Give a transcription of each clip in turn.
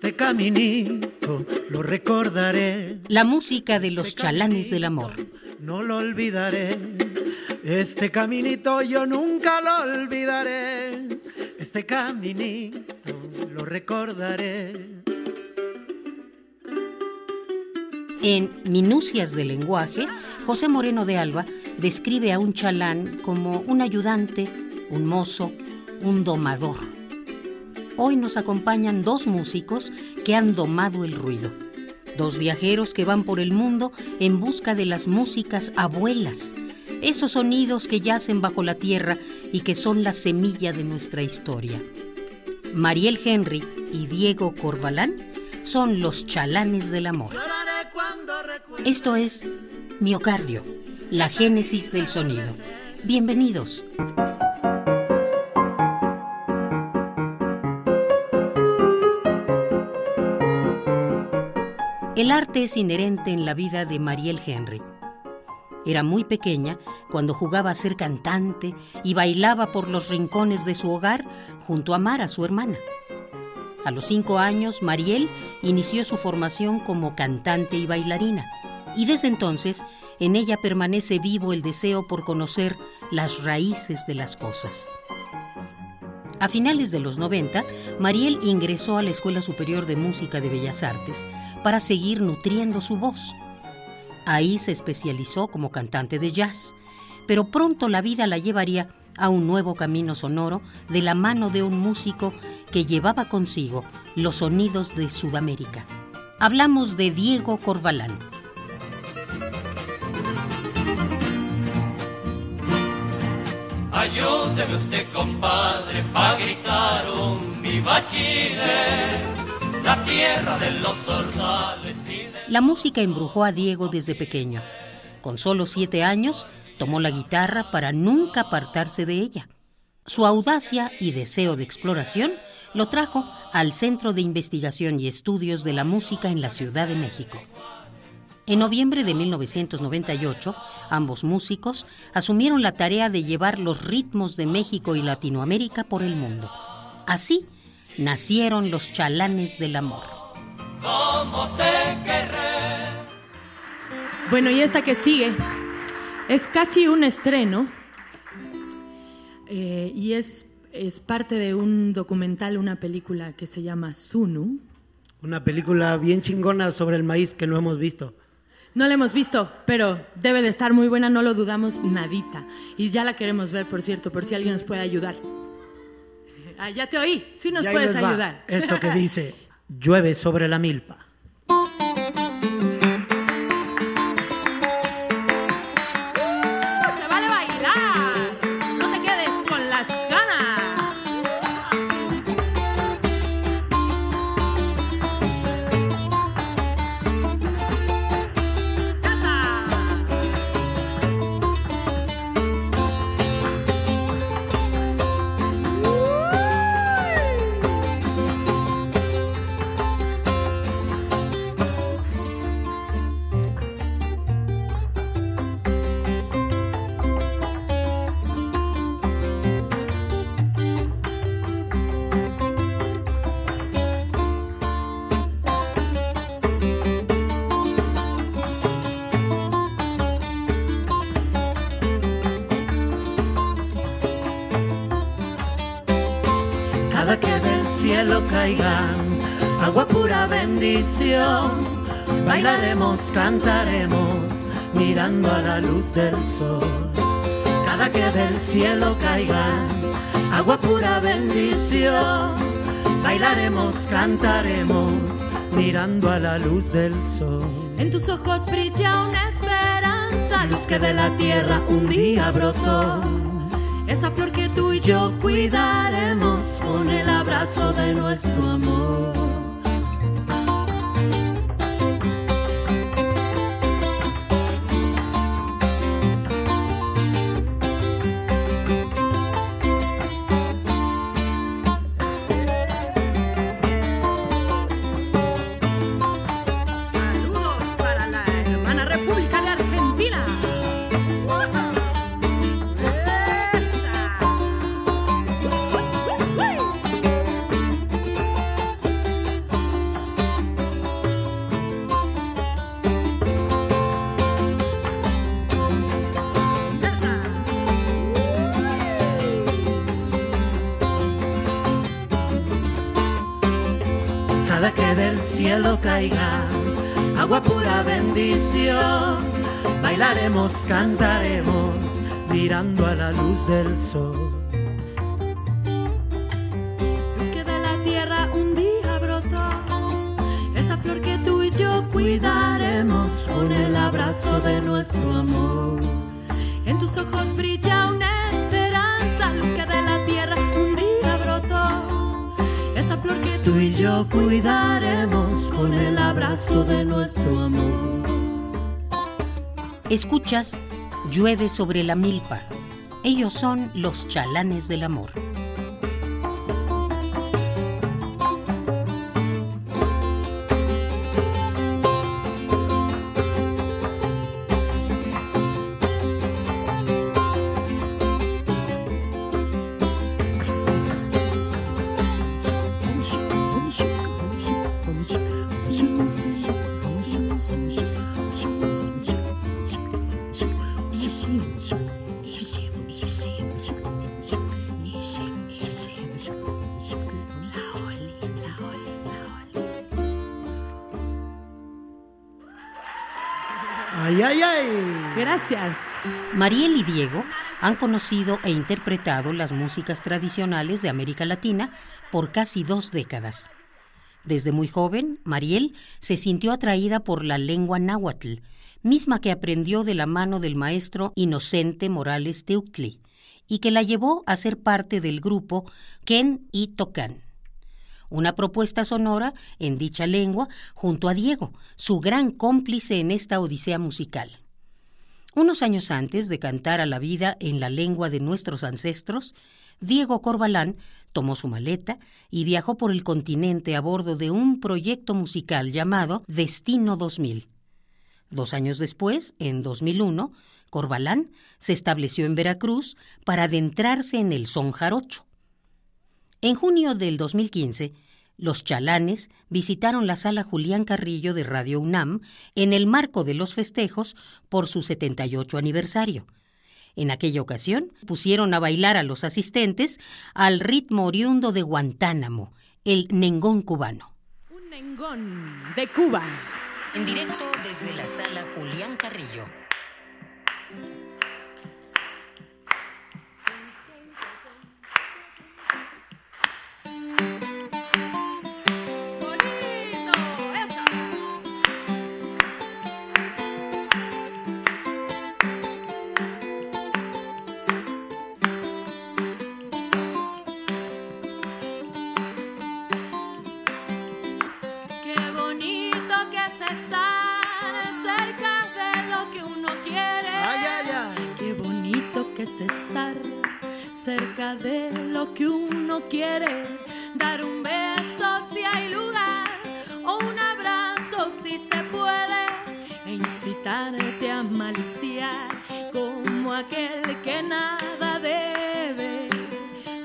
Este caminito lo recordaré. La música de los chalanes del amor. No lo olvidaré. Este caminito yo nunca lo olvidaré. Este caminito lo recordaré. En Minucias del lenguaje, José Moreno de Alba describe a un chalán como un ayudante, un mozo, un domador. Hoy nos acompañan dos músicos que han domado el ruido. Dos viajeros que van por el mundo en busca de las músicas abuelas, esos sonidos que yacen bajo la tierra y que son la semilla de nuestra historia. Mariel Henry y Diego Corvalán son los chalanes del amor. Esto es Miocardio, la génesis del sonido. Bienvenidos. El arte es inherente en la vida de Mariel Henry. Era muy pequeña cuando jugaba a ser cantante y bailaba por los rincones de su hogar junto a Mara, su hermana. A los cinco años, Mariel inició su formación como cantante y bailarina, y desde entonces en ella permanece vivo el deseo por conocer las raíces de las cosas. A finales de los 90, Mariel ingresó a la Escuela Superior de Música de Bellas Artes para seguir nutriendo su voz. Ahí se especializó como cantante de jazz, pero pronto la vida la llevaría a un nuevo camino sonoro de la mano de un músico que llevaba consigo los sonidos de Sudamérica. Hablamos de Diego Corvalán. Ayúdeme usted, compadre, pa' gritar un viva Chile, la tierra de los zorzales La música embrujó a Diego desde pequeño. Con solo siete años, tomó la guitarra para nunca apartarse de ella. Su audacia y deseo de exploración lo trajo al Centro de Investigación y Estudios de la Música en la Ciudad de México. En noviembre de 1998, ambos músicos asumieron la tarea de llevar los ritmos de México y Latinoamérica por el mundo. Así nacieron los chalanes del amor. Bueno, y esta que sigue es casi un estreno eh, y es, es parte de un documental, una película que se llama Sunu. Una película bien chingona sobre el maíz que no hemos visto. No la hemos visto, pero debe de estar muy buena, no lo dudamos nadita. Y ya la queremos ver, por cierto, por si alguien nos puede ayudar. Ah, ya te oí, sí nos puedes ayudar. Esto que dice, llueve sobre la milpa. Cielo caiga agua pura bendición. Bailaremos, cantaremos, mirando a la luz del sol. Cada que del cielo caiga agua pura bendición. Bailaremos, cantaremos, mirando a la luz del sol. En tus ojos brilla una esperanza, luz que de la tierra un día brotó. Esa flor que tú y yo cuidaremos con el abrazo de nuestro amor. Cielo caiga agua pura bendición. Bailaremos, cantaremos, mirando a la luz del sol. Luz que de la tierra un día brotó, esa flor que tú y yo cuidaremos con el abrazo de nuestro amor. En tus ojos brilla una yo cuidaremos con el abrazo de nuestro amor. Escuchas Llueve sobre la milpa. Ellos son los chalanes del amor. Ay, ay, ay. Gracias. Mariel y Diego han conocido e interpretado las músicas tradicionales de América Latina por casi dos décadas. Desde muy joven, Mariel se sintió atraída por la lengua náhuatl, misma que aprendió de la mano del maestro Inocente Morales Teuctli, y que la llevó a ser parte del grupo Ken y Tocan una propuesta sonora en dicha lengua junto a Diego, su gran cómplice en esta odisea musical. Unos años antes de cantar a la vida en la lengua de nuestros ancestros, Diego Corbalán tomó su maleta y viajó por el continente a bordo de un proyecto musical llamado Destino 2000. Dos años después, en 2001, Corbalán se estableció en Veracruz para adentrarse en el son jarocho. En junio del 2015, los chalanes visitaron la sala Julián Carrillo de Radio UNAM en el marco de los festejos por su 78 aniversario. En aquella ocasión pusieron a bailar a los asistentes al ritmo oriundo de Guantánamo, el nengón cubano. Un nengón de Cuba. En directo desde la sala Julián Carrillo. Lo que uno quiere, dar un beso si hay lugar o un abrazo si se puede, e incitarte a maliciar como aquel que nada debe.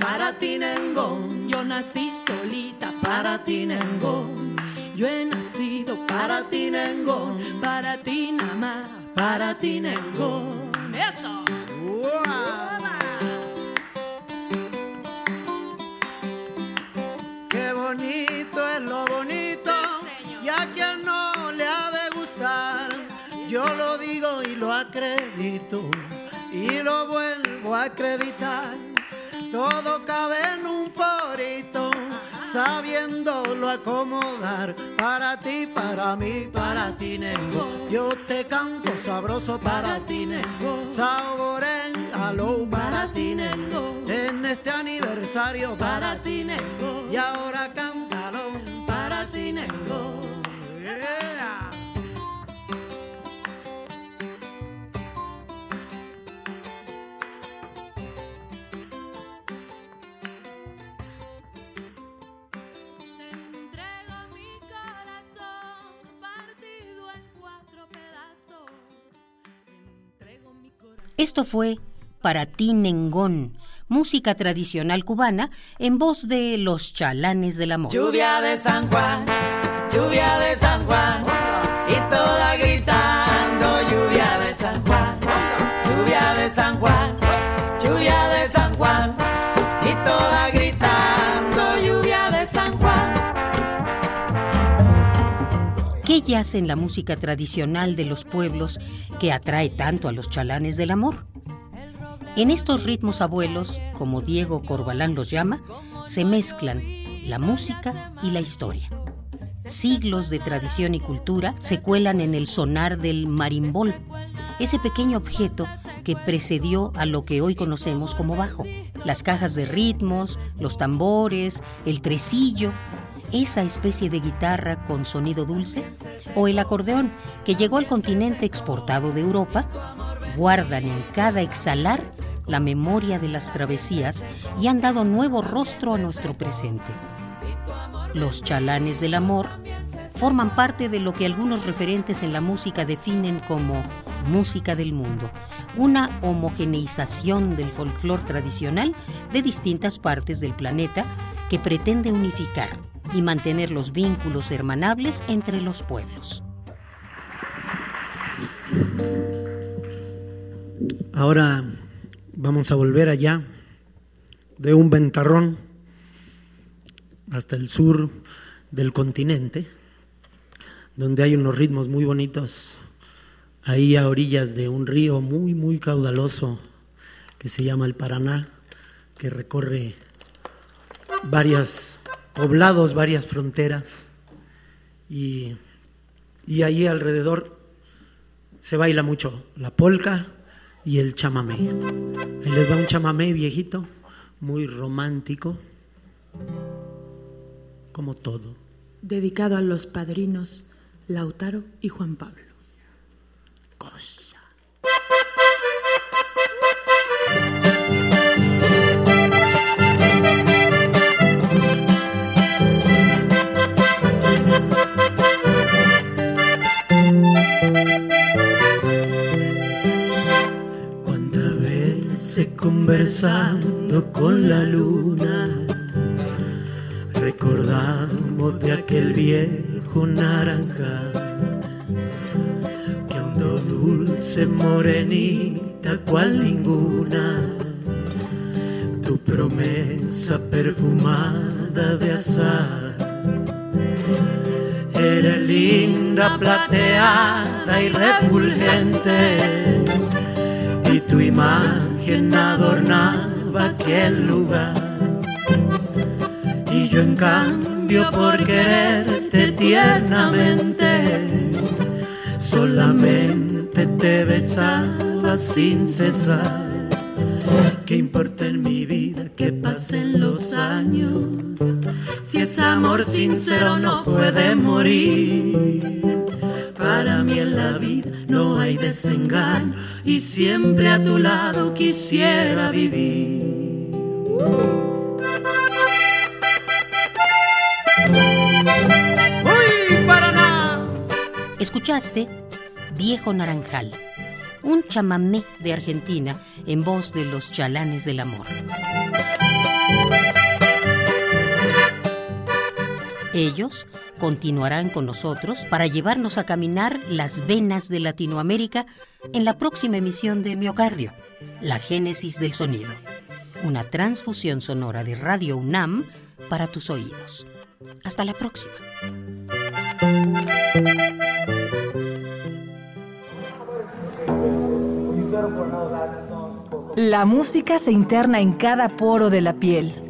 Para ti, Nengón, yo nací solita, para ti, Nengón. Yo he nacido para ti, Nengón, para ti, nada para ti, Nengón. Eso. Qué acredito y lo vuelvo a acreditar. Todo cabe en un forito, sabiéndolo acomodar. Para ti, para mí, para ti, Nengo. Yo te canto sabroso para ti, Nengo. Saboren, aló, para ti, Nengo. En este aniversario, para ti, Nengo. Y ahora cántalo, Esto fue Para ti Nengón, música tradicional cubana en voz de los chalanes del amor. Lluvia de San Juan, lluvia de San Juan, y toda gritando, lluvia de San Juan, lluvia de San Juan, lluvia de yace la música tradicional de los pueblos que atrae tanto a los chalanes del amor? En estos ritmos abuelos, como Diego Corbalán los llama, se mezclan la música y la historia. Siglos de tradición y cultura se cuelan en el sonar del marimbol, ese pequeño objeto que precedió a lo que hoy conocemos como bajo. Las cajas de ritmos, los tambores, el tresillo, esa especie de guitarra con sonido dulce, o el acordeón que llegó al continente exportado de Europa, guardan en cada exhalar la memoria de las travesías y han dado nuevo rostro a nuestro presente. Los chalanes del amor forman parte de lo que algunos referentes en la música definen como música del mundo, una homogeneización del folclore tradicional de distintas partes del planeta que pretende unificar y mantener los vínculos hermanables entre los pueblos. Ahora vamos a volver allá de un ventarrón hasta el sur del continente, donde hay unos ritmos muy bonitos, ahí a orillas de un río muy, muy caudaloso que se llama el Paraná, que recorre varias poblados, varias fronteras, y, y ahí alrededor se baila mucho la polca y el chamamé. Ahí les va un chamamé viejito, muy romántico, como todo. Dedicado a los padrinos Lautaro y Juan Pablo. Cosa. Con la luna. Recordamos de aquel viejo naranja que andó dulce morenita cual ninguna tu promesa perfumada de azar. Era linda plateada y refulgente y tu imagen adornaba aquel lugar y yo en cambio por quererte tiernamente solamente te besaba sin cesar. ¿Qué importa en mi vida que pasen los años? Si es amor sincero no puede morir. Para mí en la vida no hay desengaño y siempre a tu lado quisiera vivir. ¡Uy, Paraná! Escuchaste Viejo Naranjal, un chamamé de Argentina en voz de los chalanes del amor. Ellos continuarán con nosotros para llevarnos a caminar las venas de Latinoamérica en la próxima emisión de Miocardio, la génesis del sonido, una transfusión sonora de Radio UNAM para tus oídos. Hasta la próxima. La música se interna en cada poro de la piel,